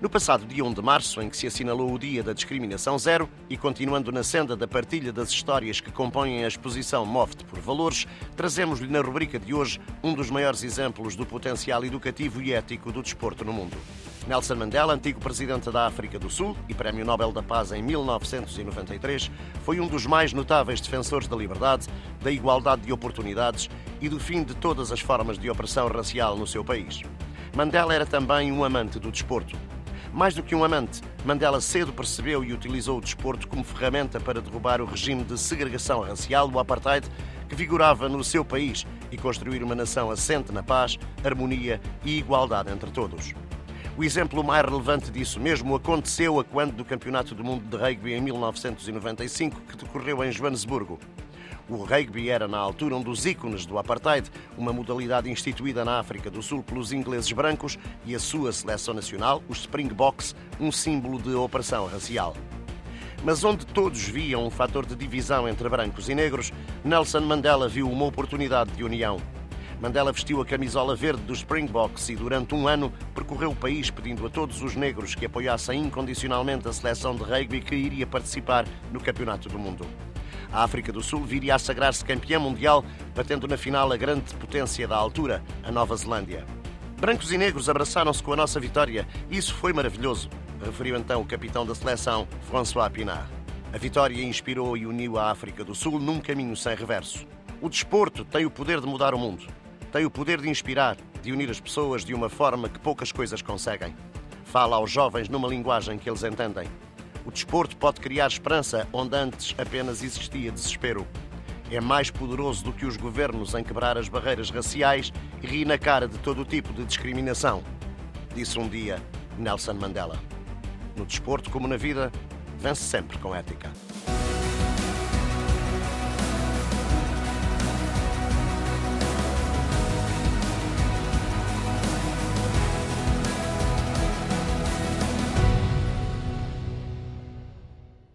No passado dia 1 de março, em que se assinalou o Dia da Discriminação Zero, e continuando na senda da partilha das histórias que compõem a exposição Move-te por Valores, trazemos-lhe na rubrica de hoje um dos maiores exemplos do potencial educativo e ético do desporto no mundo. Nelson Mandela, antigo presidente da África do Sul e Prémio Nobel da Paz em 1993, foi um dos mais notáveis defensores da liberdade, da igualdade de oportunidades e do fim de todas as formas de opressão racial no seu país. Mandela era também um amante do desporto. Mais do que um amante, Mandela cedo percebeu e utilizou o desporto como ferramenta para derrubar o regime de segregação racial, o apartheid, que vigorava no seu país e construir uma nação assente na paz, harmonia e igualdade entre todos. O exemplo mais relevante disso mesmo aconteceu a quando do Campeonato do Mundo de Rugby em 1995, que decorreu em Joanesburgo. O rugby era, na altura, um dos ícones do apartheid, uma modalidade instituída na África do Sul pelos ingleses brancos e a sua seleção nacional, os Springboks, um símbolo de opressão racial. Mas onde todos viam um fator de divisão entre brancos e negros, Nelson Mandela viu uma oportunidade de união. Mandela vestiu a camisola verde dos Springboks e, durante um ano, percorreu o país pedindo a todos os negros que apoiassem incondicionalmente a seleção de rugby que iria participar no Campeonato do Mundo. A África do Sul viria a sagrar-se campeã mundial, batendo na final a grande potência da altura, a Nova Zelândia. Brancos e negros abraçaram-se com a nossa vitória isso foi maravilhoso, referiu então o capitão da seleção, François Pinard. A vitória inspirou e uniu a África do Sul num caminho sem reverso. O desporto tem o poder de mudar o mundo. Tem o poder de inspirar, de unir as pessoas de uma forma que poucas coisas conseguem. Fala aos jovens numa linguagem que eles entendem. O desporto pode criar esperança onde antes apenas existia desespero. É mais poderoso do que os governos em quebrar as barreiras raciais e rir na cara de todo tipo de discriminação, disse um dia Nelson Mandela. No desporto, como na vida, vence sempre com ética.